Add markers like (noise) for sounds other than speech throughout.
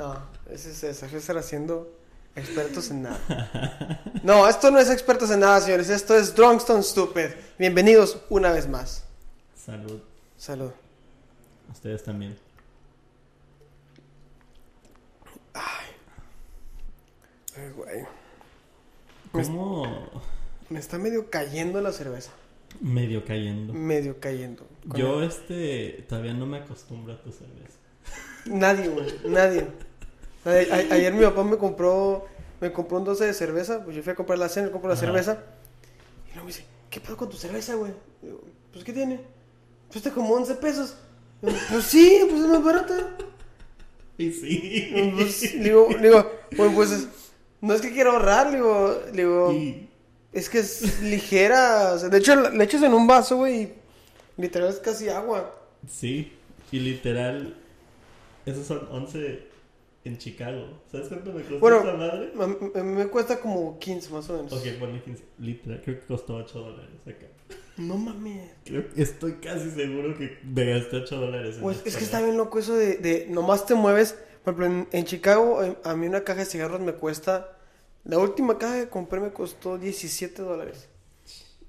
No, ese es César. César haciendo expertos en nada. (laughs) No, esto no es expertos en nada, señores. Esto es Drunkston Stupid. Bienvenidos una vez más. Salud. Salud. Ustedes también. Ay, güey. ¿Cómo Me está medio cayendo la cerveza. medio cayendo? Medio cayendo. Yo este todavía no me acostumbro a tu cerveza. Nadie, güey, nadie. A- ayer mi papá me compró, me compró un 12 de cerveza, pues yo fui a comprar la cena, le compro la Ajá. cerveza. Y luego me dice, ¿qué pedo con tu cerveza, güey? Digo, Pues, ¿qué tiene? Pues está como 11 pesos. Digo, Pues sí, pues es más barata. Y sí. Pues, le digo, digo, güey, pues es- no es que quiera ahorrar, digo, digo, Y- es que es ligera. O sea, de hecho, le echas en un vaso, güey, y literal es casi agua. sí. Y literal, esos son 11 en Chicago. ¿Sabes cuánto me costó Bueno, esa madre? Me cuesta como 15 más o menos. Ok, ponle 15. Literal, creo que costó 8 dólares acá. No mames. Creo, estoy casi seguro que me gasté 8 dólares. en Pues es que está bien loco eso de, de nomás te mueves. Por ejemplo, en, en Chicago, eh, a mí una caja de cigarros me cuesta. La última caja que compré me costó 17 dólares.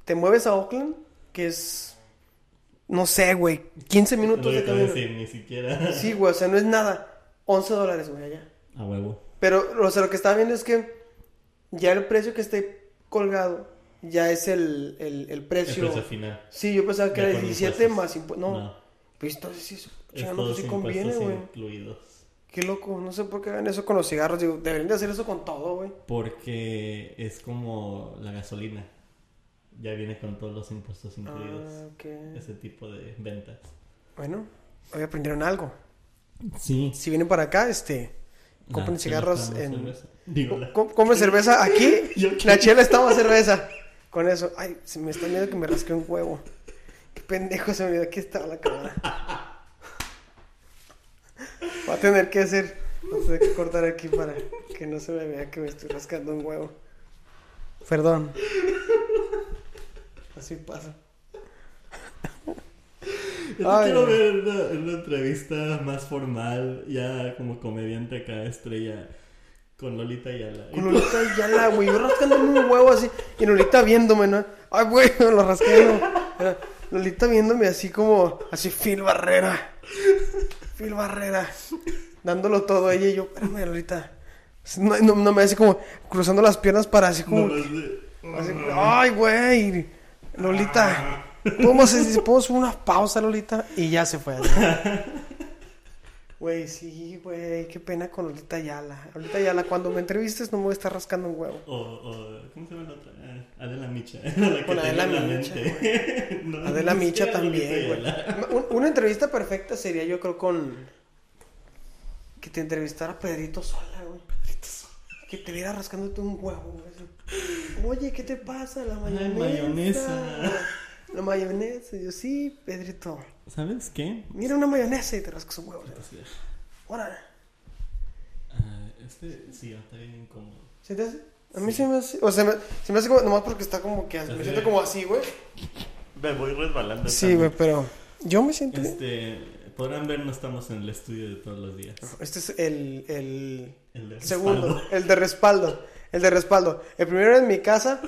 Te mueves a Oakland, que es. No sé, güey. 15 Lo minutos que de camino. decir, ni siquiera. Sí, güey, o sea, no es nada. 11 dólares, güey, allá. A huevo. Pero, o sea, lo que estaba viendo es que ya el precio que esté colgado ya es el, el, el El precio. precio final. Sí, yo pensaba que Ya era con 17 impuestos. más impuestos. No, pues entonces sí, Estos pues sí conviene, güey. Qué loco, no sé por qué hagan eso con los cigarros. Digo, deberían de hacer eso con todo, güey. Porque es como la gasolina. Ya viene con todos los impuestos incluidos. Ah, ok. Ese tipo de ventas. Bueno, hoy aprendieron algo. Sí. Si vienen para acá, este, compren cigarros en... cerveza. Digo, la- Com- Compren cerveza (laughs) aquí, la chela está más cerveza. Con eso, ay, se me está viendo que me rasqué un huevo. Qué pendejo se me olvidó, aquí estaba la cámara. (laughs) Voy a tener que hacer, voy a tener que cortar aquí para que no se me vea que me estoy rascando un huevo. Perdón. (laughs) Así pasa. Ay, quiero ver una, en una entrevista más formal, ya como comediante acá, estrella, con Lolita Ayala. Y Con Lolita Ayala, güey. Yo rascándome un huevo así. Y Lolita viéndome, ¿no? Ay, güey, me (laughs) lo rasqué, ¿no? Era Lolita viéndome así como. Así, Phil Barrera. Phil Barrera. Dándolo todo a ella y yo, espérame, Lolita. No, no, no me hace como cruzando las piernas para así como. de- así, Ay, güey. Lolita. ¿Podemos, hacer- podemos una pausa, Lolita? Y ya se fue. Güey, sí, güey, qué pena con Lolita Ayala. Lolita Ayala, cuando me entrevistes no me voy a estar rascando un huevo. O, o, ¿cómo se llama la otra? Ah, Adela Micha. (laughs) La Con Adela Micha. (laughs) No, Adela Micha también, güey. Una entrevista perfecta sería, yo creo, con. Que te entrevistara Pedrito Sola, güey. Que te viera rascándote un huevo, güey. Oye, ¿qué te pasa? La Ay, mayonesa. La mayonesa. Y yo, sí, Pedrito. ¿Sabes qué? Mira una mayonesa y te rascas un huevo. Órale. Ah, este sí, está bien incómodo. ¿Sí te hace? A mí se me hace. O sea, me- se me hace como. Nomás porque está como que. Me Así. siento como así, güey. Me voy resbalando. Sí, güey, pero. Yo me siento. Este, podrán ver, no estamos en el estudio de todos los días. Este es el. el El de segundo, respaldo. el de respaldo. (laughs) El de respaldo. El primero en mi casa,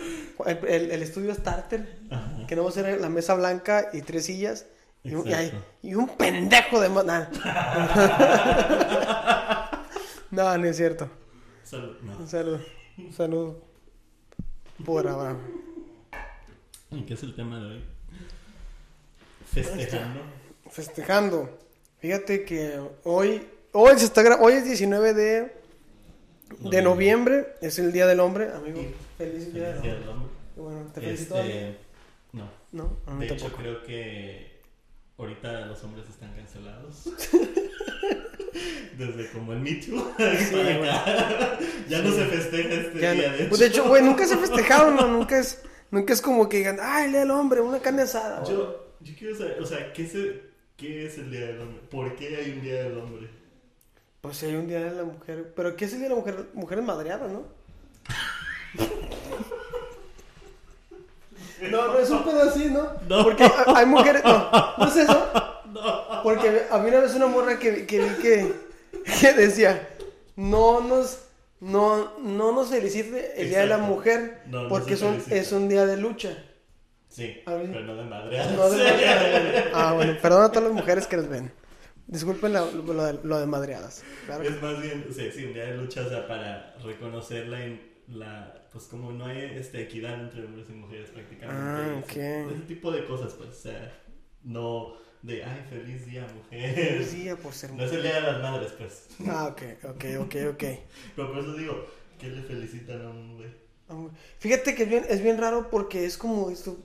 el, el- el estudio starter, Ajá. que no va a ser la mesa blanca y tres sillas. Y un, y hay- y un pendejo de más. (laughs) no, no es cierto. Salud. No. Un saludo. Un saludo. Por Abraham. ¿Y qué es el tema de hoy? Festejando. Festejando. Fíjate que hoy. Hoy se está Hoy es 19 de, de Noviembre. Es el Día del Hombre, amigo. Feliz Día del Feliz Día Hombre. del Hombre. Bueno, te felicito. Este, no. No, a mí De hecho, creo que ahorita los hombres están cancelados. (laughs) Desde como el Me Too. (laughs) Ya no se festeja este Ya no- día, de Pues de hecho. hecho, güey, nunca se (laughs) ha festejado, ¿no? Nunca es, nunca es como que digan, ay, el día del hombre, una carne asada. güey". Yo, yo quiero saber, o sea, ¿qué es, el, ¿qué es el Día del Hombre? ¿Por qué hay un Día del Hombre? Pues sí, hay un día de la mujer. ¿Pero qué es el día de la mujer? Mujeres madreadas, ¿no? (laughs) No, no es un pedo así, ¿no? No. Porque ha- hay mujeres. No, no es eso. (laughs) No. Porque había una vez una morra que, que vi que, (laughs) que decía: no nos, no, no nos felicite el Día de la. Mujer, No, porque es un, felicita. es un día de lucha. Sí, A pero no de madre. No de madreadas. Ah, bueno, perdón a todas las mujeres que nos ven. Disculpen la- lo, de, lo de madreadas. Claro Es más bien, sí, sí, un día de lucha, o sea, para reconocer la, la pues como no hay este, equidad entre hombres y mujeres prácticamente. Ah, ese- ok. Ese tipo de cosas, pues, o sea, no de, ay, feliz día, mujer. Sí, ya por ser (laughs) No es el día de las madres, pues. Ah, ok, ok, ok, ok. (laughs) Pero por eso digo, que le felicitan a un güey. Ah, güey. Fíjate que es bien, es bien raro porque es como esto.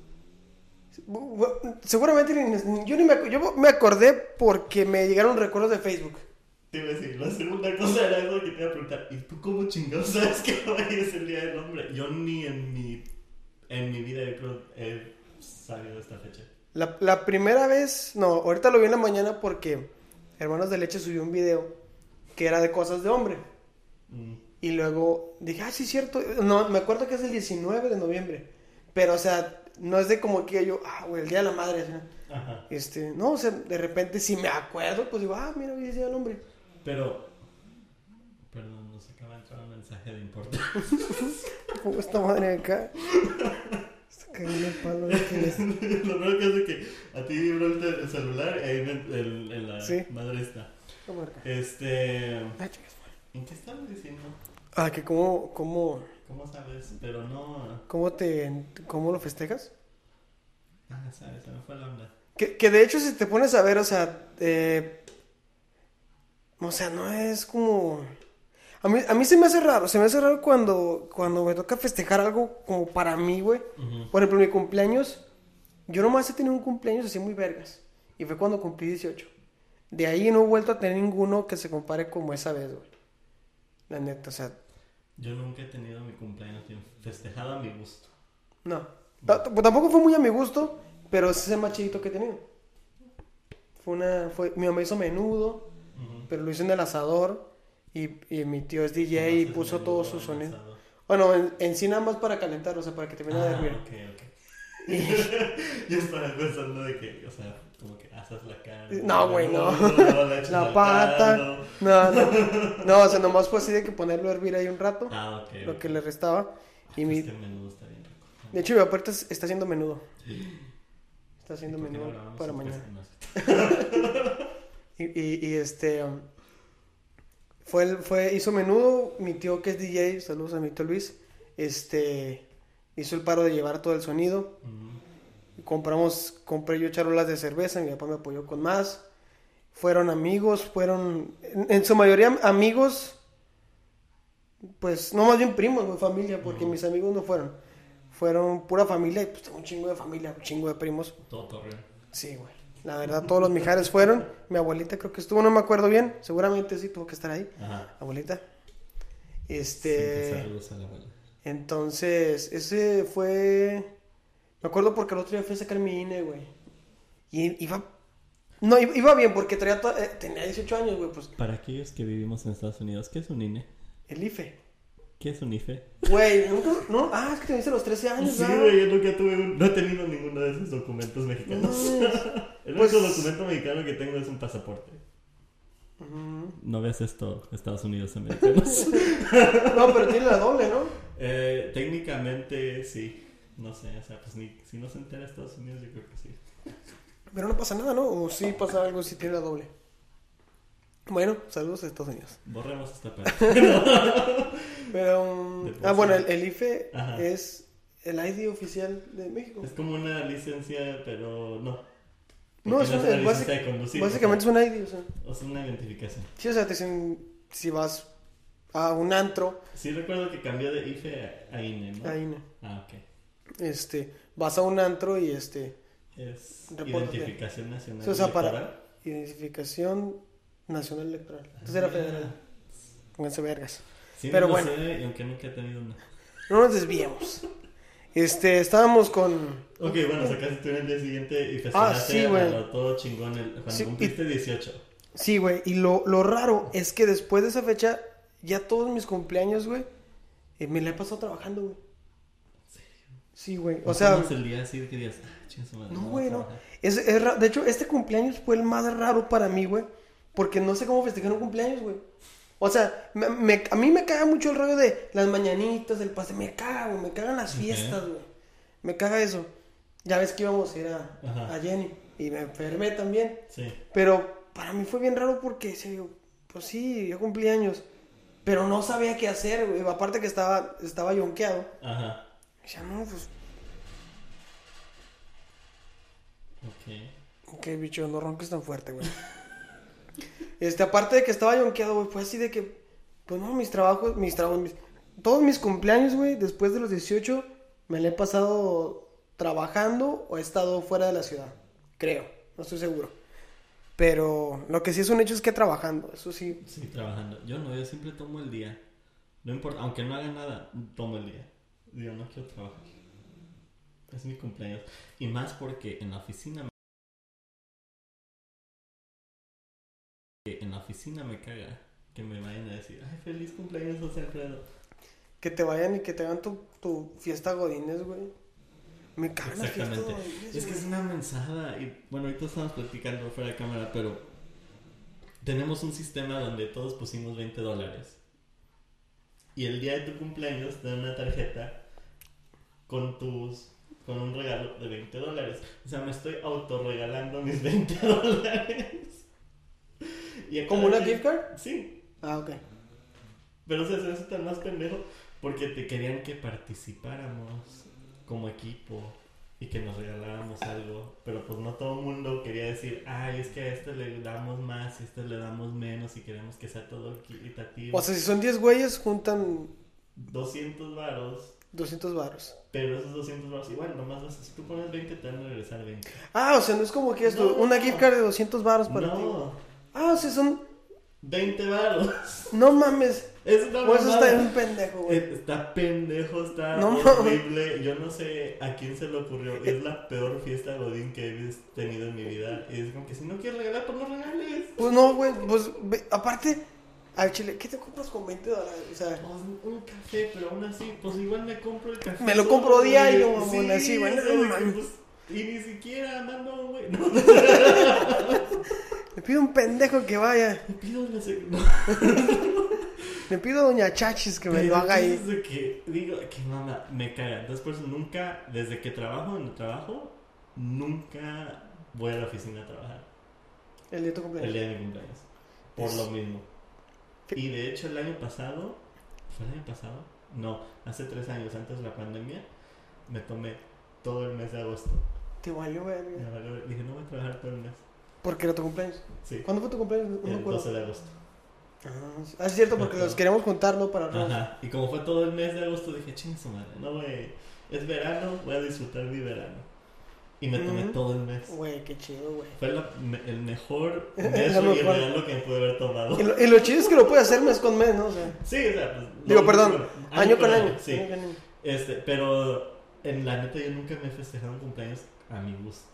Seguramente ni- yo, ni me, yo me acordé porque me llegaron recuerdos de Facebook. Te iba a decir, la segunda cosa era eso que te iba a preguntar, ¿y tú cómo chingados sabes que hoy es el día del hombre? Yo ni en mi, en mi vida creo he sabido esta fecha. La, la primera vez, no, ahorita lo vi en la mañana porque Hermanos de Leche subió un video que era de cosas de hombre. Mm. Y luego dije, ah, sí, cierto. No, me acuerdo que es el 19 de noviembre. Pero, o sea, no es de como que yo, ah, güey, el día de la madre. ¿no? Ajá. Este, no, o sea, de repente si me acuerdo, pues digo, ah, mira, hoy es día del hombre. Pero, perdón, nos acaba de entrar un mensaje de (laughs) importancia. Pongo esta madre acá. Está cagando el palo de (laughs) Lo primero que hace que a ti vibró el, el celular y ahí en, el- en la Sí. madre está. ¿Cómo? Este, Ah. ¿en qué estaba diciendo? Ah, que cómo, cómo, ¿Cómo sabes? Pero no, cómo te, cómo lo festejas. ah, sabes, se me fue la onda. Que, que de hecho si te pones a ver, o sea, eh, o sea, no es como... A mí, a mí se me hace raro, se me hace raro cuando, cuando me toca festejar algo como para mí, güey. Ujú. Por ejemplo, mi cumpleaños, yo nomás he tenido un cumpleaños así muy vergas. Y fue cuando cumplí 18. De ahí no he vuelto a tener ninguno que se compare como esa vez, güey. La neta, o sea, Yo nunca he tenido mi cumpleaños festejado a mi gusto. no. T- Tampoco fue muy a mi gusto, pero ese es el más chidito que he tenido. Fue una, fue, mi mamá hizo menudo, pero lo hizo en el asador. Y, y mi tío es DJ y puso menudo todo su en sonido. asado. Bueno, en, en sí nada más para calentar, o sea, para que termine de Ah, hervir. ok, ok. (laughs) Yo estaba pensando de que, o sea, como que asas la carne. No, güey, no. (laughs) La pata. No, no. No, o sea, nomás fue así de que ponerlo a hervir ahí un rato. Ah, ok. Lo que le restaba. Y Es mi, el menudo está bien rico. de hecho, mi papá está haciendo menudo. Está haciendo ¿Por qué no menudo para mañana. (laughs) Y, y, y, este. um, fue, el- fue, hizo menudo. Mi tío que es DJ, saludos a mi tío Luis. Este. Hizo el paro de llevar todo el sonido. Ujú. Compramos, compré yo charolas de cerveza. Mi papá me apoyó con más. Fueron amigos, fueron. En, en su mayoría amigos. Pues no más bien primos, güey, familia, porque mis amigos no fueron. Fueron pura familia y pues tengo un chingo de familia, un chingo de primos. Todo Torreón. Sí, güey. La verdad, todos los mijares fueron. Mi abuelita creo que estuvo, no me acuerdo bien. Seguramente sí tuvo que estar ahí. Ajá. Abuelita. Este. saludos a la abuela. Entonces, ese fue. Me acuerdo porque el otro día fui a sacar mi INE, güey. Y iba. No, iba bien porque traía to- eh, tenía 18 años, güey, pues Para aquellos que vivimos en Estados Unidos, ¿qué es un INE? el IFE. ¿Qué es un IFE? Güey, nunca. No, ah, es que te dice los 13 años, Sí, güey, yo nunca tuve un... No he tenido ninguno de esos documentos No mexicanos. (laughs) El Pues- único documento mexicano que tengo es un pasaporte. No ves esto, Estados Unidos americanos. (laughs) No, pero tiene la doble, ¿no? eh, técnicamente sí. No sé, o sea, pues ni, si no se entera Estados Unidos, yo creo que sí. Pero no pasa nada, ¿no? O sí pasa algo si tiene la doble. Bueno, saludos a Estados Unidos. Borremos esta parte. (laughs) Pero. um, ah, bueno, el, IFE Ajá. es el ID oficial de México. es como una licencia, pero no. No, es, es un- una licencia de conducir. básicamente es un ID, o sea. o sea, una identificación. Sí, o sea, te dicen si vas a un antro, Sí recuerdo que cambió de IFE a, a INE, ¿no? ahí no. Ah, ok. Este, vas a un antro y este, Es identificación nacional Sí, o sea, para- electoral. identificación nacional electoral. Entonces era federal. Pónganse vergas. Sí, Pero no bueno. sé, y aunque nunca he tenido una. No nos desviemos. Este, estábamos con. Ok, bueno, sacaste tú en el día siguiente y Ah, festejaste sí, güey. a todo chingón el, cuando Sí, y- cumpliste 18. Sí, güey. Y lo, lo raro es que después de esa fecha, ya todos mis cumpleaños, güey, eh, me la he pasado trabajando, güey. Sí, güey. O sea, tomas el día así de que digas, ah, madre, no, güey, no. trabajar". Es, es ra- de hecho, este cumpleaños fue el más raro para mí, güey. Porque no sé cómo festejar un cumpleaños, güey. O sea, me- me- a mí me caga mucho el rollo de las mañanitas, el pastel. Me caga, güey. Me cagan las fiestas, güey. Me caga eso. Ya ves que íbamos a ir a, Ajá. a Jenny. Y me enfermé también. Sí. Pero para mí fue bien raro porque, se pues sí, yo cumplí años. Pero no sabía qué hacer, güey. Aparte que estaba, estaba yonqueado. Ajá. Decía, no, pues, Ok. qué bicho, no ronques tan fuerte, güey. (laughs) Este, aparte de que estaba yonqueado, güey, fue así de que, pues no, mis trabajos, mis trabajos, mis- todos mis cumpleaños, güey, después de los 18, me la he pasado trabajando o he estado fuera de la ciudad. Creo, no estoy seguro. Pero lo que sí es un hecho es que trabajando, eso sí. Sí, trabajando. Yo no, yo siempre tomo el día. No importa, aunque no haga nada, tomo el día. Digo, no quiero trabajar. Es mi cumpleaños. Y más porque en la oficina me... En la oficina me caga que me vayan a decir, ay, feliz cumpleaños, José Alfredo. Que te vayan y que te hagan tu, tu fiesta godines, güey. Me fiestas Exactamente. godines, Es que güey. es una mensada. Y bueno, ahorita estamos platicando fuera de cámara, pero tenemos un sistema donde todos pusimos 20 dólares. Y el día de tu cumpleaños te dan una tarjeta con tus con un regalo de 20 dólares. O sea, me estoy autorregalando mis (laughs) 20 dólares. ¿Como una gift card? Sí. Ah, ok. Pero o sea, se hace tan más pendejo porque te querían que participáramos como equipo y que nos regaláramos algo. Pero pues no todo el mundo quería decir, ay, es que a este le damos más y a este le damos menos y queremos que sea todo equitativo. O sea, si son 10 güeyes, juntan 200 varos. 200 baros. Pero esos 200 varos, igual, nomás vas si tú pones 20 te van a regresar 20. Ah, o sea, no es como que esto, No. una gift card de 200 baros para ti. No, Ah, o sea, son... 20 varos. No mames. Es una O eso está bien pendejo, güey. Eh, Está pendejo, está No horrible. Yo no sé a quién se le ocurrió. Es la peor fiesta Godín que he tenido en mi vida. Y es como que si no quieres regalar, pues no regales. Pues no, güey, pues aparte, al chile, ¿qué te compras con 20 dólares? O sea, Pues, un café, pero aún así, pues igual me compro el café. Me lo compro diario, mamón, así, güey, pues, y ni siquiera mando, güey. No, (laughs) le pido un pendejo que vaya. me pido no. (laughs) Le pido a Doña Chachis que me Pero lo haga ahí. de que digo que mamá me caga. Entonces por eso nunca, desde que trabajo en el trabajo, nunca voy a la oficina a trabajar. El día de tu El cumpleaños. día de mi cumpleaños. Por lo mismo. Y de hecho el año pasado, ¿fue el año pasado? No, hace tres años antes de la pandemia, me tomé todo el mes de agosto. Te valió, verga. valió- Dije, no voy a trabajar todo el mes. Porque era tu cumpleaños. Sí, ¿Cuándo fue tu cumpleaños? No el acuerdo. 12 de agosto. Ah, es cierto, porque los queremos juntar, ¿no? Para arroz. Ajá. Y como fue todo el mes de agosto, dije, chingue su madre, no voy. Es verano, voy a disfrutar mi verano. Y me tomé todo el mes. Güey, qué chido, güey. Fue la- me- el mejor (laughs) mes y mejor. regalo que me pude haber tomado. Y lo, y lo chido es que lo puede hacer mes con mes, ¿no? O sea, Sí, o sea, pues. digo, perdón, año con año. Sí. año con año. Este, pero en la neta yo nunca me he festejado un cumpleaños a mi gusto.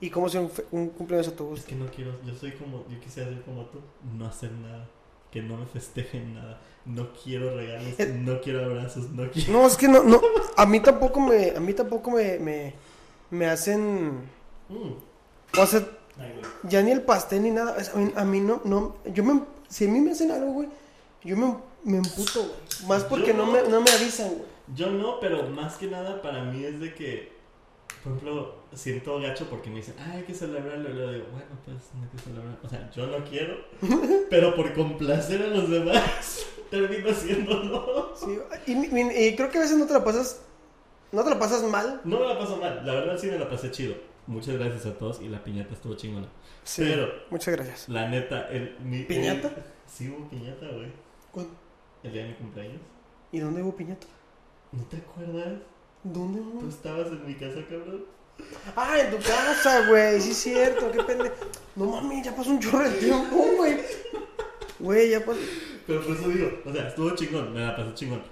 ¿Y cómo se un, fe- un cumpleaños a tu Es gusto? que no quiero, yo soy como, yo quisiera ser como tú, no hacer nada, que no me festejen nada, no quiero regalos, (laughs) no quiero abrazos, no quiero... No, es que no, no, (laughs) a mí tampoco me, a mí tampoco me, me, me hacen, Mm. o sea, Ay, ya ni el pastel ni nada, a mí, a mí no, no, yo me, si a mí me hacen algo, güey, yo me, me emputo, güey, más porque no no. me, no me avisan, güey. Yo no, pero más que nada para mí es de que, por ejemplo, siento gacho porque me dicen, ah, hay que celebrarlo. Y luego digo, bueno, pues no hay que celebrar. O sea, yo no quiero, (laughs) pero por complacer a los demás, (laughs) termino haciéndolo. Sí, y, y- y creo que a veces no te la pasas, no te la pasas mal. No me la paso mal, la verdad sí me la pasé chido. Muchas gracias a todos y la piñata estuvo chingona. Sí, Pero- muchas gracias. La neta, el. Mi, ¿Piñata? el- sí hubo piñata, güey. ¿Cuándo? El día de mi cumpleaños. ¿Y dónde hubo piñata? ¿No te acuerdas? ¿Dónde Tú hubo? estabas en mi casa, cabrón. Ah, en tu casa, güey, sí es cierto, qué pendejo. No mami, ya pasó un chorro de tiempo, güey. Güey, ya pasó. Pero por eso digo, o sea, estuvo chingón, me la pasé chingón.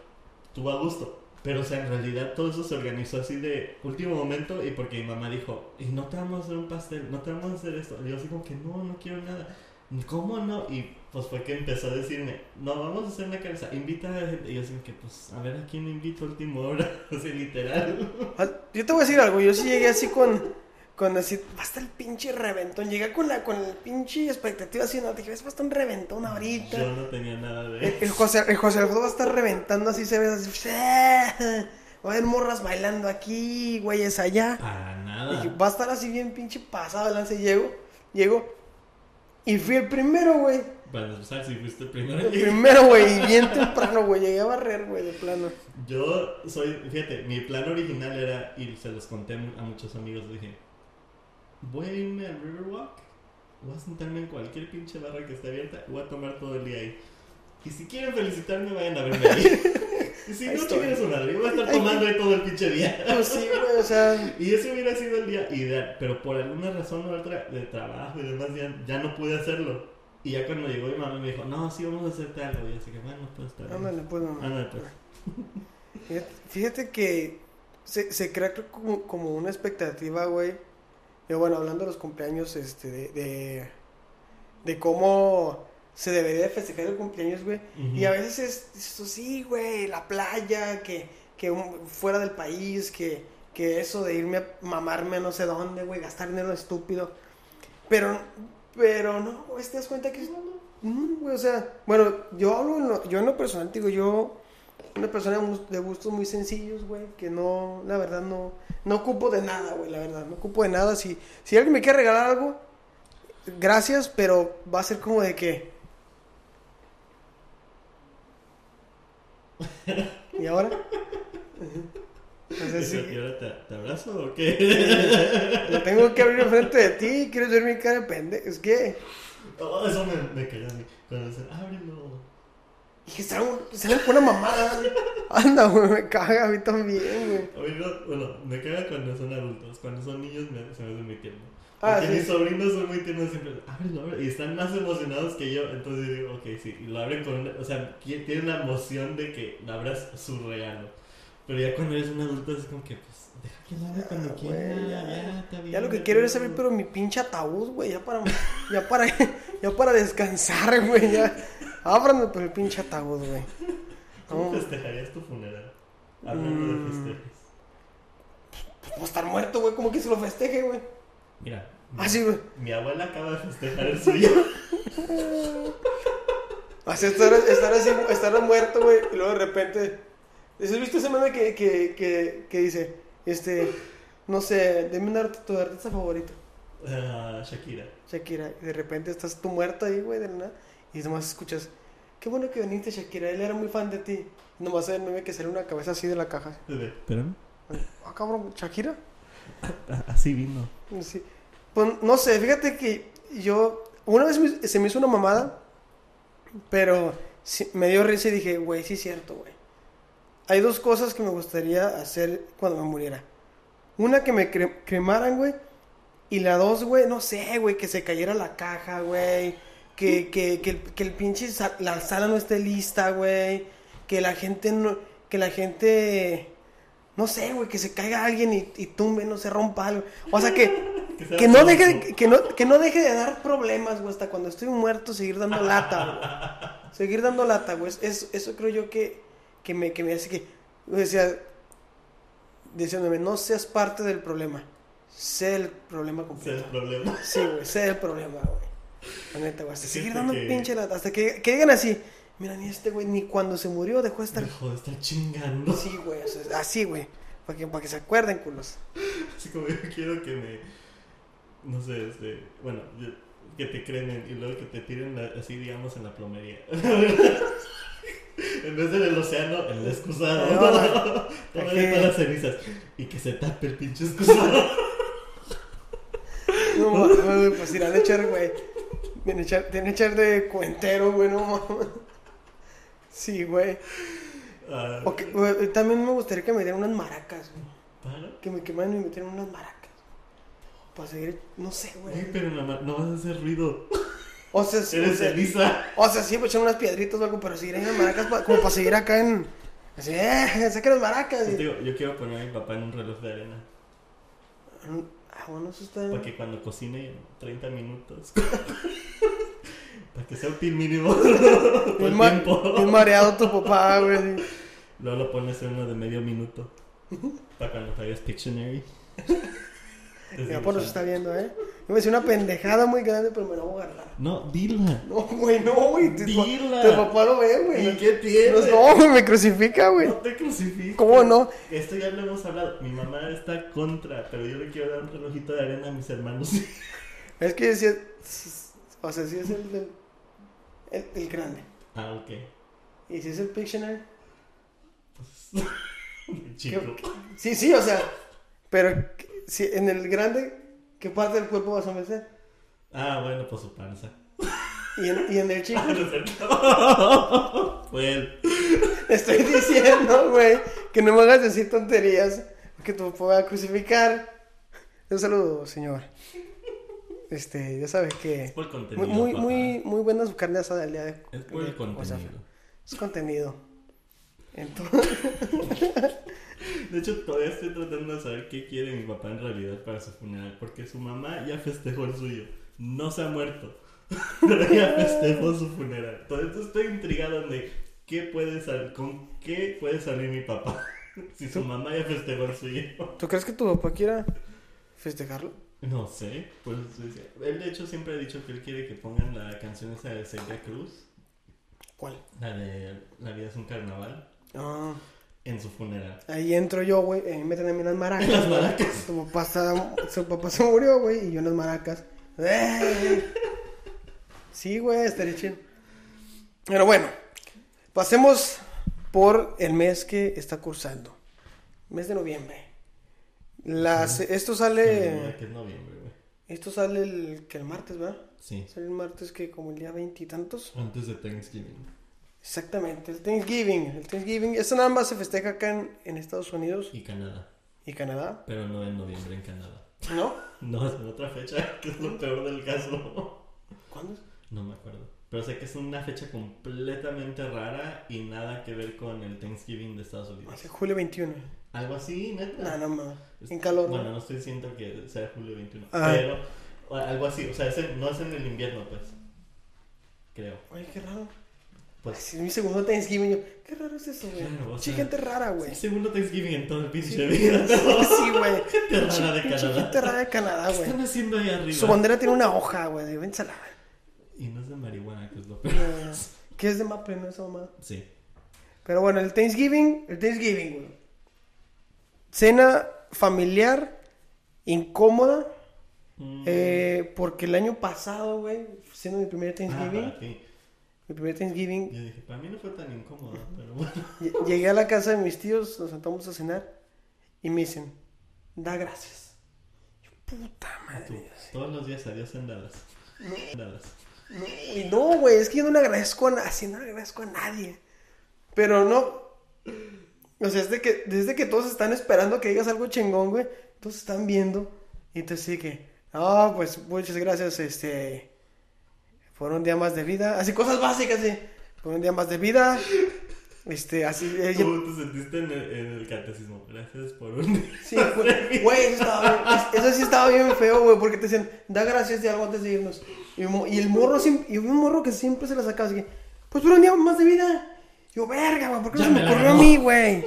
Estuvo a gusto. Pero, o sea, en realidad todo eso se organizó así de último momento y porque mi mamá dijo, y no te vamos a hacer un pastel, no te vamos a hacer esto. Y yo así como que no, no quiero nada. ¿Cómo no? Y pues fue que empezó a decirme, no, vamos a hacer una cabeza, invita a gente. Y yo así que, pues, a ver a quién invito a última hora. (laughs) sea, literal. Ah, Yo te voy a decir algo, yo sí llegué así con, Cuando así, va a estar el pinche reventón. Llegué con la con el pinche expectativa así, no, dije, va a estar un reventón ahorita. Yo no tenía nada de El, el José, el José Alfredo va a estar reventando así, se ve así. Va a haber morras bailando aquí, güeyes allá. Para Y nada. dije, va a estar así bien pinche pasado el lance. Llego, llego. Y fui el primero, güey. Para empezar, si fuiste el primero. El primero, güey. Y bien temprano, güey. Llegué a barrer, güey, de plano. Yo soy, fíjate, mi plan original era, y se los conté a muchos amigos, dije, voy a irme al Riverwalk, voy a sentarme en cualquier pinche barra que esté abierta, voy a tomar todo el día ahí. Y si quieren felicitarme, vayan a verme ahí. (laughs) y si Ahí no, chingan su madre, yo voy a estar tomando ahí todo el pinche día. Pues sí, güey, o sea. (laughs) Y ese hubiera sido el día ideal, pero por alguna razón u otra de trabajo y demás ya, ya no pude hacerlo. Y ya cuando llegó mi mamá me dijo, no, sí, vamos a hacerte algo. Y así que, bueno, está bien. Ándale, pues. Ándale, pues. (laughs) Fíjate, fíjate que se, se crea como, como una expectativa, güey. Yo, bueno, hablando de los cumpleaños, este, de, de, de cómo se debería de festejar el cumpleaños, güey. Y a veces es, esto sí, güey, la playa, que, que un- fuera del país, que, que eso de irme a mamarme a no sé dónde, güey, gastar dinero estúpido. Pero, pero no, güey, te das cuenta que es, mm, güey, o sea, bueno, yo hablo, en lo, yo en lo personal, digo, yo, una persona de gustos muy sencillos, güey, que no, la verdad, no, no ocupo de nada, güey, la verdad, no ocupo de nada. Si, si alguien me quiere regalar algo, gracias, pero va a ser como de que... (laughs) ¿Y ahora? ¿Y sí, ahora te, te abrazo o qué? lo tengo que abrir enfrente de ti, quieres ver mi cara de pendejo, es que... Oh, eso me, me cagó a mí. Cuando dicen, ábrelo. Y salen con una mamada. Anda, güey, me caga a mí también, güey. A mí no- bueno, me caga cuando son adultos. Cuando son niños me, se me hace muy tierno. Ah, Porque sí. mis sobrinos son muy tiernos siempre. Ábrelo, ábrelo. Y están más emocionados que yo. Entonces digo, ok, sí. Y lo abren con una. O sea, tienen la emoción de que abras su regalo. Pero ya cuando eres un adulto es como que, pues, deja que lo abra cuando Ah, quiera. ya. ya, está bien. Ya lo que quiero es abrir, pero mi pinche ataúd, güey, ya para, ya para, (laughs) ya para descansar, güey, ya. Ábranme por el pinche ataúd, güey. (laughs) ¿Cómo No, festejarías tu funeral? Hablando Mm. de festejos. pues a estar muerto, güey, como que se lo festeje, güey. Mira. Ah, sí, güey. Mi abuela acaba de festejar el suyo. (laughs) Así estar, estar así, estar muerto, güey, y luego de repente. ¿Has visto ese meme que, que, que, que dice, este, no sé, dime un art- tu artista favorito? Ah, Shakira. Shakira, y de repente estás tú muerto ahí, güey, de la nada, y nomás escuchas, qué bueno que viniste, Shakira, él era muy fan de ti. Nomás el meme que sale una cabeza así de la caja. Espérame. Ah, cabrón, Shakira. (laughs) Así vino. Sí. Pues no sé, fíjate que yo, una vez me- se me hizo una mamada, pero sí- me dio risa y dije, güey, sí es cierto, güey. Hay dos cosas que me gustaría hacer cuando me muriera. Una que me cre- cremaran, güey. Y la dos, güey, no sé, güey, que se cayera la caja, güey. Que, que, que, el, que el pinche sa- la sala no esté lista, güey. Que la gente no, que la gente, no sé, güey, que se caiga alguien y, y tumbe, no se rompa algo. O sea que, (laughs) que no deje, que no, que no deje de dar problemas, güey, hasta cuando estoy muerto, seguir dando (laughs) lata, güey. Seguir dando lata, güey. Eso, eso creo yo que, que me, que me hace que, sea, diciéndome, no seas parte del problema. Sé el problema completo. el problema. Sí, güey, sé el problema, güey. La neta, güey. Hasta seguir dando que- pinche lata. Hasta que, que digan así, mira, ni este güey, ni cuando se murió dejó de estar. Dejó de estar chingando. Sí, güey, o sea, así, güey. Para que, para que se acuerden, culos. Así como yo quiero que me. No sé, este. Bueno, yo- que te cremen y luego que te tiren la- así, digamos, en la plomería. (laughs) en vez del océano, en el excusado. (laughs) Tómale Aquí. todas las cenizas. Y que se tape el pinche excusado. (laughs) No güey, pues irán a echar, güey. Vienen a echar, a echar de cuentero, güey, no mames. Sí, güey. Ah, O que, güey, también me gustaría que me dieran unas maracas, güey. ¿Para? Que me quemaran y me metieran unas maracas. Para seguir, no sé, Güey, güey. pero más- no vas a hacer ruido. O sea, sí, o Eres sea, ceniza. o sea, sí, pues echar unas piedritas o algo, pero seguir ahí unas maracas pa- como para seguir acá en. Así, eh, (laughs) saca las maracas. Yo, digo, yo quiero poner a mi papá en un reloj de arena. Ah, bueno, eso está. Para que cuando cocine en 30 minutos. (laughs) para que sea útil mínimo. (laughs) Bien, el ma- mareado tu papá, güey. Luego lo pones en uno de medio minuto. Para cuando traigas Pictionary. Mi papá nos está viendo, ¿eh? Me decía una pendejada muy grande, pero me la voy a agarrar. No, dila. No, güey, no, güey. Dila. tu papá lo ve, güey. ¿Y qué tiene? No, me crucifica, güey. No te crucifiques. ¿Cómo no? Esto ya lo hemos hablado. Mi mamá está contra, pero yo le quiero dar un relojito de arena a mis hermanos. Es que si es. O sea, si es el del. El, el grande. ah, ok. Y si es el Pictionary. (laughs) Chico. ¿qué- Sí, sí, o sea. Pero si en el grande, ¿qué parte del cuerpo vas a meter? Ah, bueno, pues su panza. (laughs) Y en, y en el (laughs) chico. Ah, no es cierto. Fue él. Estoy diciendo, güey, que no me hagas decir tonterías. Que tu papá va a crucificar. Un saludo, señor. Este, ya sabes que. Es por contenido. Muy, muy, papá. muy, muy buena su carne asada el día de. Es por el de- o sea, contenido. es contenido. Entonces, (laughs) De hecho, todavía estoy tratando de saber qué quiere mi papá en realidad para su funeral. Porque su mamá ya festejó el suyo. No se ha muerto. (laughs) Pero ya festejó su funeral. Eso estoy intrigado de qué puede sal con qué puede salir mi papá. (laughs) Si su mamá ya festejó el suyo. ¿tú crees que tu papá quiera festejarlo? No sé. Pues él de hecho siempre ha dicho que él quiere que pongan la canción esa de Celia Cruz. ¿Cuál? La de La vida es un carnaval. Ah, En su funeral. ahí entro yo, güey. me meten a mí las maracas. (laughs) Las maracas. Tu papá, su papá se murió, güey, y yo en las maracas. ¡Eh! Sí, güey, estaría chido. Pero bueno, pasemos por el mes que está cursando. Mes de noviembre. Las, esto sale. que es noviembre, güey. Esto sale el, que el martes, ¿verdad? Sí. Sale el martes que como el día veintitantos. Antes de Thanksgiving. Exactamente, el Thanksgiving. El Thanksgiving. Esto nada más se festeja acá en, en Estados Unidos Y Canadá. y Canadá, Pero no en noviembre en Canadá. ¿no? (laughs) No, es en otra fecha, (laughs) que es lo peor del caso. ¿Cuándo es? No me acuerdo. Pero sé que es una fecha completamente rara y nada que ver con el Thanksgiving de Estados Unidos. Hace julio 21. Algo así, neta. No, no mames. En calor. Bueno, ¿no? no estoy diciendo que sea julio 21. Ah. Pero algo así. O sea, es en- no es en el invierno, pues. Creo. Oye, qué raro. Pues es mi segundo Thanksgiving, yo, qué raro es eso, güey. Claro, Che, sea, gente rara, güey. Sí, segundo Thanksgiving en todo el pinche Sí. vida. Sí, güey. (laughs) Gente rara de Canadá. gente rara de Canadá, ¿Qué güey. están haciendo ahí arriba? Su bandera tiene una hoja, güey, de vénsala. Y no es de marihuana, que es lo peor. ¿Qué es de Maple, no esa mamá? Sí. Pero bueno, el Thanksgiving, el Thanksgiving, güey. Cena familiar, incómoda, Mm. eh, porque el año pasado, güey, siendo mi primer Ah, Thanksgiving, para ti. Mi primer Thanksgiving, Yo dije, para mí no fue tan incómodo, pero bueno. (laughs) lle- llegué a la casa de mis tíos, nos sentamos a cenar y me dicen, da gracias. Yo, puta madre. Tú, todos los días adiós en. Dadas. (laughs) No, y no, güey, es que yo no le agradezco a nadie, no le agradezco a nadie. Pero no. O sea, desde que, desde que todos están esperando que digas algo chingón, güey, todos están viendo. Y entonces sí que, ah, pues muchas gracias, este, por un día más de vida. Así cosas básicas, sí. Por un día más de vida. Este, así. eh, ¿Cómo te sentiste en el, en el catecismo? Gracias por un... sí, güey, güey, eso, estaba bien- es- eso sí estaba bien feo, güey, porque te decían, da gracias de algo antes de irnos. Y, y el morro, siempre, y un morro que siempre se la sacaba, así que, pues por un día más de vida. Yo, verga, güey, ¿por qué no se me ocurrió a mí, güey?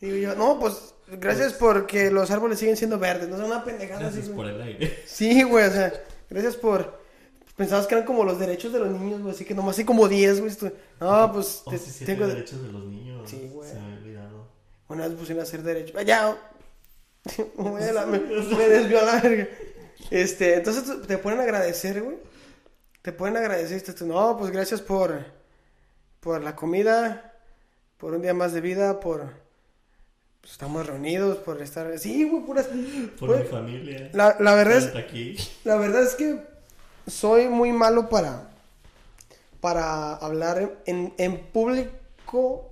Digo yo, no, pues gracias porque los árboles siguen siendo verdes, no son una pendejada así, Gracias güey. por el aire. Sí, güey, o sea, gracias por. Pensabas que eran como los derechos de los niños, güey, así que nomás así como 10, güey. No, pues Oh, te- sí, tengo. derechos de los niños. Sí, güey. Se me ha olvidado. Una vez pusieron a hacer derecho. Ah, Ya. (laughs) me, la- me- me desvió a la verga. Este, entonces te- a agradecer, güey. Te a agradecer. te- te- No, pues gracias por. Por la comida. Por un día más de vida. Por. pues, estamos reunidos. Por estar. Sí, güey, puras. Por güey, mi familia. la, la verdad es. Aquí. La verdad es que soy muy malo para, para hablar en, en público.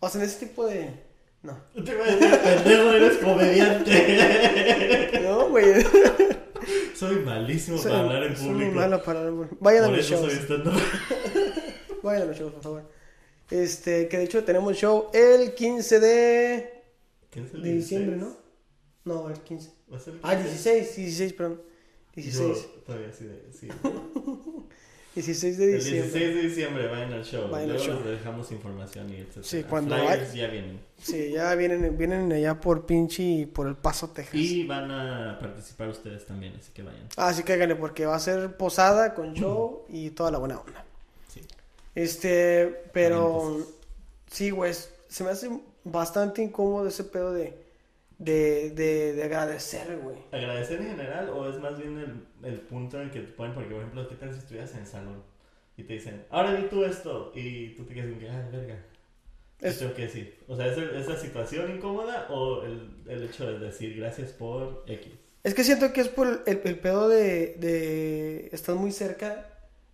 O sea, en ese tipo de. No. Te iba a decir, pendejo, eres comediante. (laughs) No, güey. (laughs) Soy malísimo Soy, para hablar en soy público. muy malo para hablar. Vayan a los shows. soy. (laughs) Vayan a los shows, por favor. Este, que de hecho tenemos show el 15 de, ¿Qué es el de diciembre, 16? ¿no? No, el 15. ¿Va a ser el Ah, 15? 16, 16, perdón. 16. Yo todavía sí, (laughs) sí. 16 de El diciembre. 16 de diciembre vayan al show. Vayan Luego show. les dejamos información y etcétera. Sí, cuando Flyers hay- ya vienen. Sí, ya vienen, vienen allá por pinche y por el Paso, Texas. Y van a participar ustedes también, así que vayan. Ah, sí, cáiganle, porque va a ser posada con show y toda la buena onda. Sí. Este, pero sí, güey, se me hace bastante incómodo ese pedo de, de, de, de agradecer, güey. ¿Agradecer en general o es más bien el, el punto en el que te ponen? Porque, por ejemplo, ¿qué tal si estuvieras en el salón y te dicen, ahora di tú esto? Y tú te quedas como que, ah, verga. ¿Qué Es- tengo que decir? O sea, ¿es, el- es la situación incómoda o el, el hecho de decir gracias por X? Es que siento que es por el, el pedo de, de estar muy cerca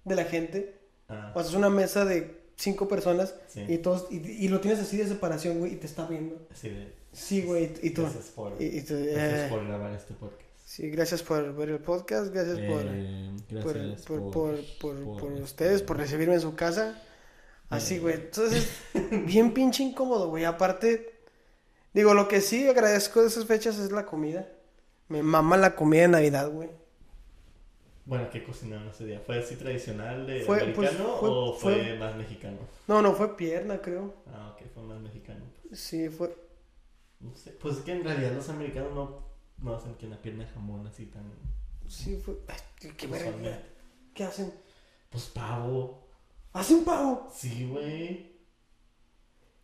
de la gente. Ah, O sea, es una mesa de cinco personas sí. y todos y, y lo tienes así de separación, güey, y te está viendo. De, Sí, güey, y, tú. gracias por, y- tú, gracias eh, por grabar este podcast. Sí, gracias por ver el podcast, gracias por, Eh, por, gracias por, por, por, por- por ustedes, por recibirme en su casa. Así, Eh. güey. Entonces, (laughs) bien pinche incómodo, güey. Aparte, digo, lo que sí agradezco de esas fechas es la comida. Me mama la comida de Navidad, güey. Bueno, ¿qué cocinaron ese día? ¿Fue así tradicional de Fue, americano pues, fue- o fue, fue- más mexicano? No, no, fue pierna, creo. Ah, ok, fue más mexicano. Sí, fue. No sé. Pues es que en realidad los americanos no, no hacen que una pierna de jamón así tan. Sí, fue. Ay, qué verga. ¿Qué hacen? Pues pavo. ¿Hacen pavo? Sí, güey.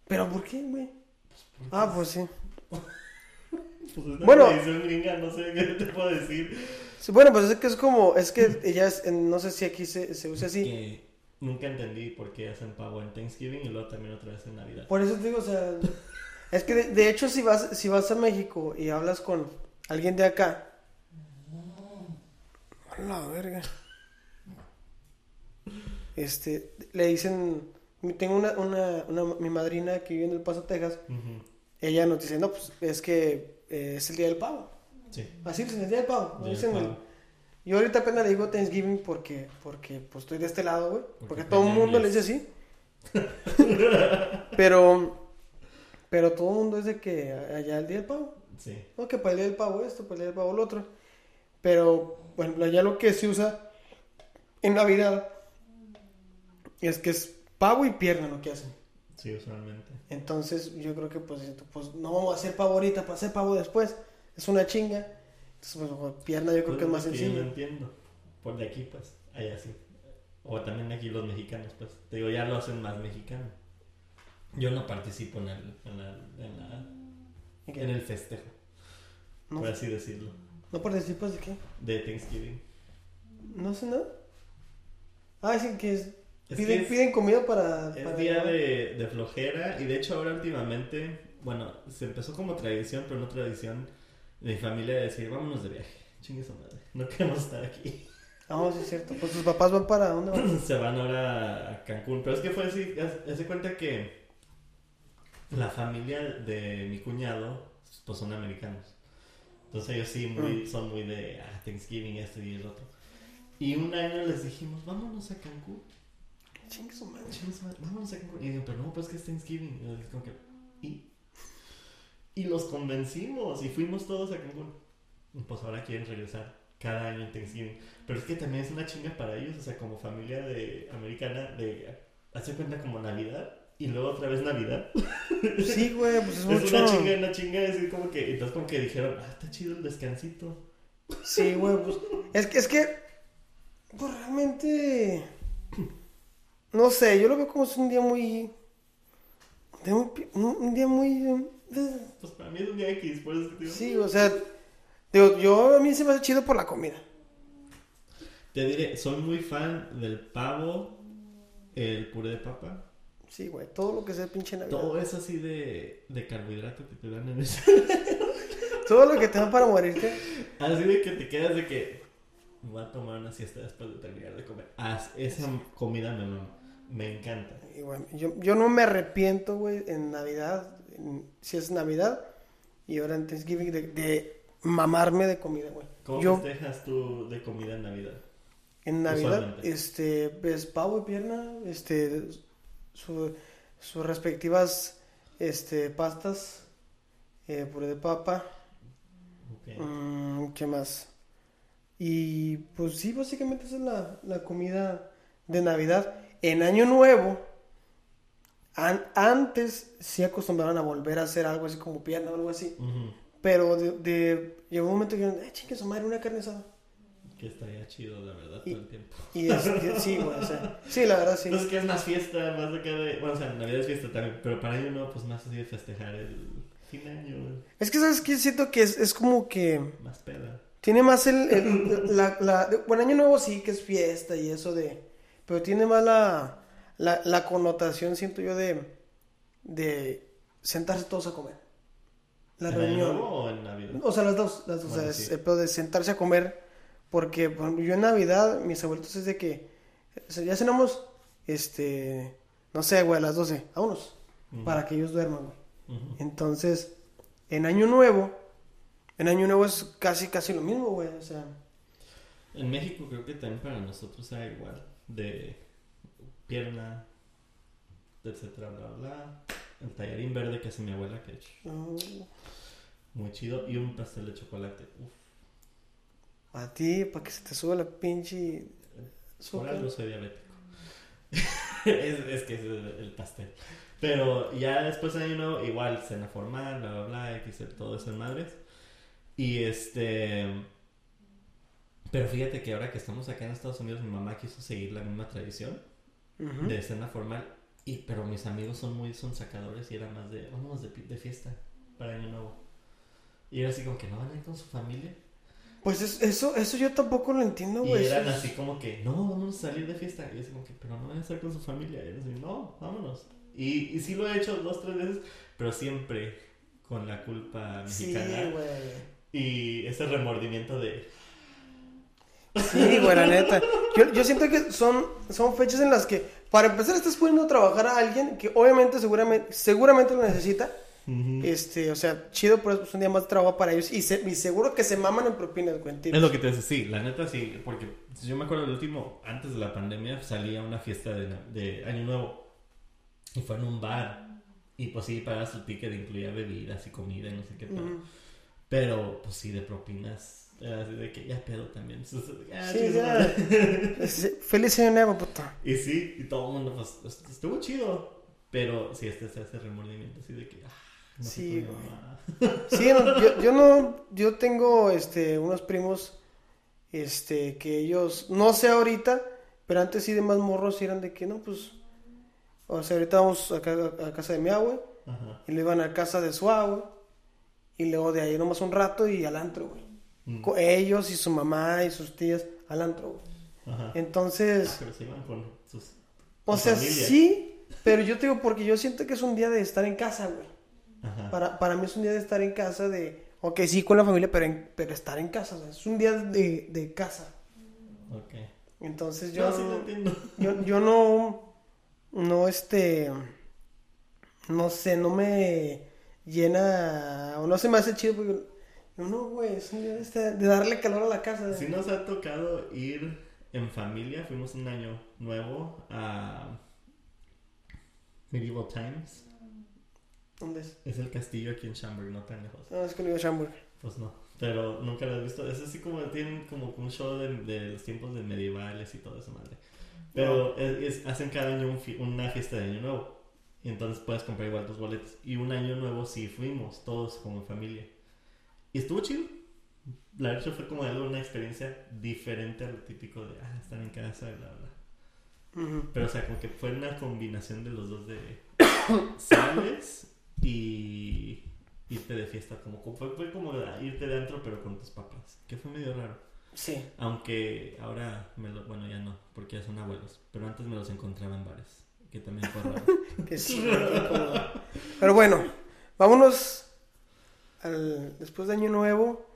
¿Pero por qué, güey? Pues, Ah, pues sí. (laughs) Pues es bueno. gringa, no sé qué te puedo decir. Sí, Bueno, pues es que es como. Es que ella es. No sé si aquí se, se usa así. Que nunca entendí por qué hacen pavo en Thanksgiving y luego también otra vez en Navidad. Por eso te digo, o sea, es que de, de hecho si vas, si vas a México y hablas con alguien de acá, a la verga, este, le dicen, tengo una, una, una- mi madrina que vive en El Paso, Texas, ella nos dice, no, pues es que eh, es el día del pavo, Sí. así dicen, el día del pavo, Día dicen del el- pavo. yo ahorita apenas le digo Thanksgiving porque, porque pues estoy de este lado, güey. Porque Porque todo el mundo le dice así. (laughs) pero, pero todo el mundo es de que allá el día del pavo. Sí. No, que para el día del pavo esto, para el día del pavo lo otro. Pero, bueno, allá lo que se usa en Navidad es que es pavo y pierna lo que hacen. Sí, usualmente. Entonces, yo creo que pues, pues no vamos a hacer pavo ahorita, para hacer pavo después. Es una chinga. Entonces, pues, pierna yo creo que es más Pues, Yo no sencillo. entiendo. Por de aquí, pues. Allá sí. O también aquí los mexicanos, pues. Te digo, ya lo hacen más mexicano. Yo no participo en el, en la, en la- en el festejo, No, por así decirlo, ¿No participas de qué? de Thanksgiving. No sé nada. Ah, dicen que es. Es piden, que es- piden comida para. Es para- día de, de flojera y de hecho ahora últimamente, bueno, se empezó como tradición, pero no tradición de mi familia de decir, vámonos de viaje, chingue su madre, no queremos estar aquí. Ah, sí, es cierto. Pues tus papás van para dónde van? (laughs) se van ahora a Cancún, pero es que fue así, de cuenta que la familia de mi cuñado, pues son americanos. Entonces ellos sí muy, son muy de ah, Thanksgiving, esto y el otro. Y un año les dijimos, vámonos a Cancún. Chingue su madre. Vámonos a Cancún. Y digo, pero no, pues que es Thanksgiving. Y yo dije, como que, ¿y? Y los convencimos y fuimos todos a Cancún. Pues ahora quieren regresar cada año en Thanksgiving. Pero es que también es una chinga para ellos, o sea, como familia de americana, de hacer cuenta como Navidad y luego otra vez Navidad. (laughs) Sí, güey, pues es Es mucho. una chinga, una chinga, decir como que, entonces como que dijeron, ah, está chido el descansito. Sí, güey, pues. Es que, es que. Pues realmente. No sé, yo lo veo como es un día muy. de un, un día muy. Pues para mí es un día X, por eso es que te digo. Sí, o sea. Digo, yo a mí se me hace chido por la comida. Te diré, soy muy fan del pavo, el puré de papa. Sí, güey, todo lo que sea pinche Navidad. Todo es así de, de carbohidrato que te dan en ese. (laughs) Todo lo que te dan para morirte. Así de que te quedas de que voy a tomar una siesta después de terminar de comer. Ah, esa comida me, me encanta. Y, yo, yo no me arrepiento, güey, en Navidad, en- si es Navidad, y ahora en Thanksgiving, de, de mamarme de comida, güey. ¿Cómo Yo, festejas tú de comida en Navidad? en Navidad, usualmente? este, pues pavo y pierna, este, su- sus respectivas, este, pastas, eh, puré de papa, mm, ¿qué más? Y, pues sí, básicamente esa es la, la comida de Navidad. En Año Nuevo, an- antes sí acostumbraban a volver a hacer algo así como pierna o algo así. Pero de, de- llegó un momento que dijeron, eh, chingue su madre, una carne asada. Que estaría chido, la verdad, Y- todo el tiempo. Y este, sí, güey, o sea, (laughs) sí, la verdad sí. Pues que es más fiesta, más de. Bueno, o sea, Navidad es fiesta también, pero para año nuevo, pues más así de festejar el fin de año, Es que, ¿sabes qué? Siento que es, es como que más peda. tiene más el, el- (laughs) la, la, bueno, Año Nuevo sí que es fiesta y eso de, pero tiene más la, la, la connotación, siento yo, de, de sentarse todos a comer. La ¿En año reunión. nuevo o en Navidad? O sea, las dos, las dos, Bueno, o sea, es el pedo de sentarse a comer, porque por ejemplo, yo en Navidad, mis abuelitos es de que, o sea, ya cenamos, este, no sé, güey, a las 12, vámonos, Ujú. para que ellos duerman, güey. Entonces, en Año Nuevo, en Año Nuevo es casi, casi lo mismo, güey, o sea, En México creo que también para nosotros era igual. De pierna, etcétera, bla, bla. El tallarín verde que hace mi abuela, que mm, muy chido. Y un pastel de chocolate. Uf, a ti, para que se te suba la pinche por algo soy diabético. (laughs) es, es que es el, el pastel. Pero ya después de año nuevo, igual, cena formal, bla, bla, bla, X, todo eso en madres. Y este... Pero fíjate que ahora que estamos acá en Estados Unidos, mi mamá quiso seguir la misma tradición. Ujú. de cena formal. Y, pero mis amigos son muy son sacadores y era más de, vámonos de, de fiesta para Año Nuevo. Y era así como que no van a ir con su familia. Pues es- eso, eso yo tampoco lo entiendo, y güey. eso eran así como que, no, vamos a salir de fiesta. Y yo así como que, pero no van a estar con su familia. Y yo así, no, vámonos. Y, y sí lo he hecho dos, tres veces, pero siempre con la culpa Sí, mexicana. güey. y ese remordimiento de, Sí, güey, la neta. Yo, yo siento que son, son fechas en las que, para empezar, estás poniendo a trabajar a alguien que obviamente seguramente, seguramente lo necesita. Este, o sea, chido, pero es un día más de trabajo para ellos. Y, se- y seguro que se maman en propinas, güey. Es lo que te dice, sí, la neta sí, porque yo me acuerdo el último, antes de la pandemia, salía a una fiesta de, Año Nuevo y fue en un bar y pues sí, pagabas tu ticket, incluía bebidas y comida y no sé qué tal. Pero pues sí, de propinas, así de que ya pedo también. (laughs) Ah, Sí, su ya. (laughs) Feliz año nuevo, puta. Y sí, y todo el mundo, pues est- estuvo chido, pero sí, este se hace remordimiento así de que, ah, Sí, güey. Sí, no, yo, yo no, yo tengo, este, unos primos, este, que ellos, no sé ahorita, pero antes sí de más morros eran de que, no, pues, o sea, ahorita vamos a, a casa de mi abue, y le iban a casa de su abue, y luego de ahí nomás un rato y al antro, güey. Mm. Ellos y su mamá y sus tías al antro, güey. Ajá. Entonces, Pero se iban con sus. o sea, familia. sí, pero yo te digo porque yo siento que es un día de estar en casa, güey. Ajá. Para, para mí es un día de estar en casa, de, ok, sí, con la familia, pero, en- pero estar en casa, o sea, es un día de, de casa. Ok. Entonces yo, Yo sí lo entiendo. (laughs) yo, yo no, no, este, no sé, no me llena, o no se me hace chido, porque, no, no, güey, es un día de, estar- de darle calor a la casa. Sí nos ha tocado ir en familia. Fuimos un año nuevo a Medieval Times. ¿Dónde es? Es el castillo aquí en Shamburg, no tan lejos. No, es con Ivo Schamburg. Pues no. Pero nunca lo has visto. Es así como tienen como un show de, de los tiempos de medievales y todo eso, madre. Pero es- es- hacen cada año un fi- una fiesta de año nuevo. Y entonces puedes comprar igual tus boletos. Y un año nuevo sí fuimos, todos como familia. Y estuvo chido. La verdad fue como algo, una experiencia diferente a lo típico de ah, estar en casa, bla, bla. Pero o sea, como que fue una combinación de los dos de (coughs) sales y irte de fiesta. Como, fue, fue como irte de antro pero con tus papás. Que fue medio raro. Sí. Aunque ahora, me lo, bueno ya no, porque ya son abuelos. Pero antes me los encontraba en bares. Que también fue raro. (laughs) Que sí. Pero bueno, vámonos al, después de Año Nuevo.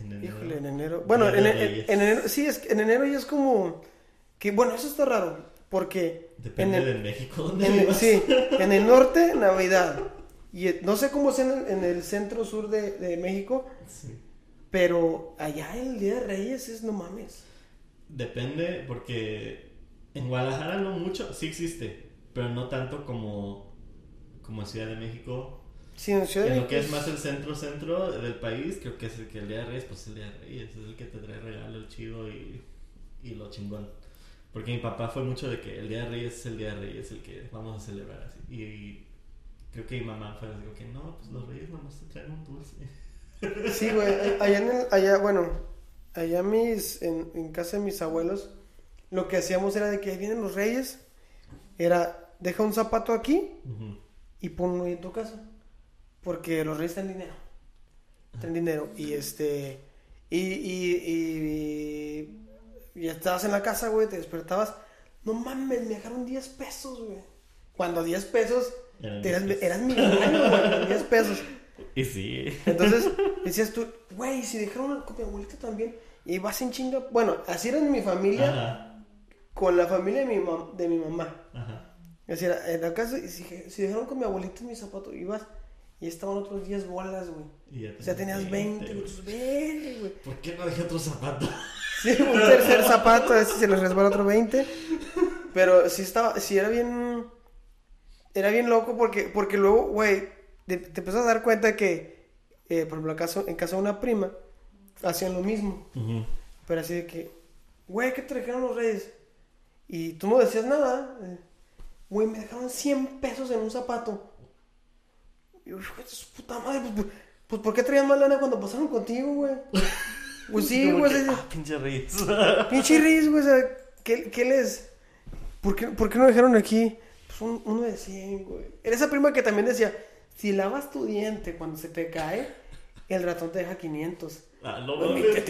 En enero. Híjole, en enero. Bueno, en, en- en enero, sí, es que en enero ya es como que, bueno, eso está raro, porque Depende en el- de México en vivas. sí, en el norte, Navidad. Y eh, no sé cómo es en el, en el centro sur de, de México, Sí. pero allá el Día de Reyes es no mames. Depende, porque en Guadalajara no mucho, sí existe, pero no tanto como, como en Ciudad de México. Sí, en Ciudad de En lo que es más el centro-centro del país, creo que es el que el Día de Reyes, pues el Día de Reyes, es el que te trae regalo, el chido y, y lo chingón. Porque mi papá fue mucho de que el Día de Reyes es el Día de Reyes, el que vamos a celebrar así. Y creo que mi mamá fue así, que no, pues los Reyes nomás te traen un dulce. Sí, güey. Allá, en el- allá bueno, allá mis, en, en casa de mis abuelos, lo que hacíamos era de que ahí vienen los reyes, era, deja un zapato aquí y ponlo en tu casa. Porque los reyes traen dinero. Traen dinero. Y este. Y, y, y, y estabas en la casa, güey, te despertabas. No mames, me dejaron 10 pesos, güey. Cuando 10 pesos, Eran te eras, 10 pesos. eras millonario, güey, con 10 pesos. (laughs) Y sí. Entonces (laughs) decías tú, güey, si dejaron con mi abuelita también. Y vas en chinga. Bueno, así era en mi familia, Ajá. con la familia de mi, mam- de mi mamá. Ajá. Así era, en la casa, y si, si dejaron con mi abuelita en mi zapato, ibas y estaban otros 10 bolas, güey. Y ya O sea, tenías 20, güey. güey. ¿Por qué no dejé otro zapato? (laughs) Sí, un tercer zapato, a ver si se les resbala otro 20. Pero sí estaba, sí era bien. Era bien loco porque, porque luego, güey, te, te empiezas a dar cuenta que, eh, por ejemplo, en casa, en casa de una prima, hacían lo mismo. Ujú. Pero así de que, güey, ¿qué te dejaron los reyes? Y tú no decías nada. eh, Güey, me dejaron 100 pesos en un zapato. Y yo, de su puta madre, pues, pues, pues, ¿por qué traían más lana cuando pasaron contigo, güey? (laughs) Pues sí, güey. que, ah, pinche Reyes. Pinche Riz, güey, o sea, ¿qué, qué les...? ¿Por qué, ¿Por qué no dejaron aquí? Pues un- uno de 100, güey. Era esa prima que también decía, si lavas tu diente cuando se te cae, el ratón te deja 500. Ah, no Pues,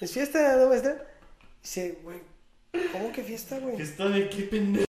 ¿Es fiesta, no, maestra? Dice, güey, ¿cómo que fiesta, güey? ¿Fiesta de qué pendejo?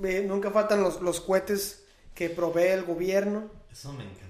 Nunca faltan los, los cohetes que provee el gobierno. Eso me encanta.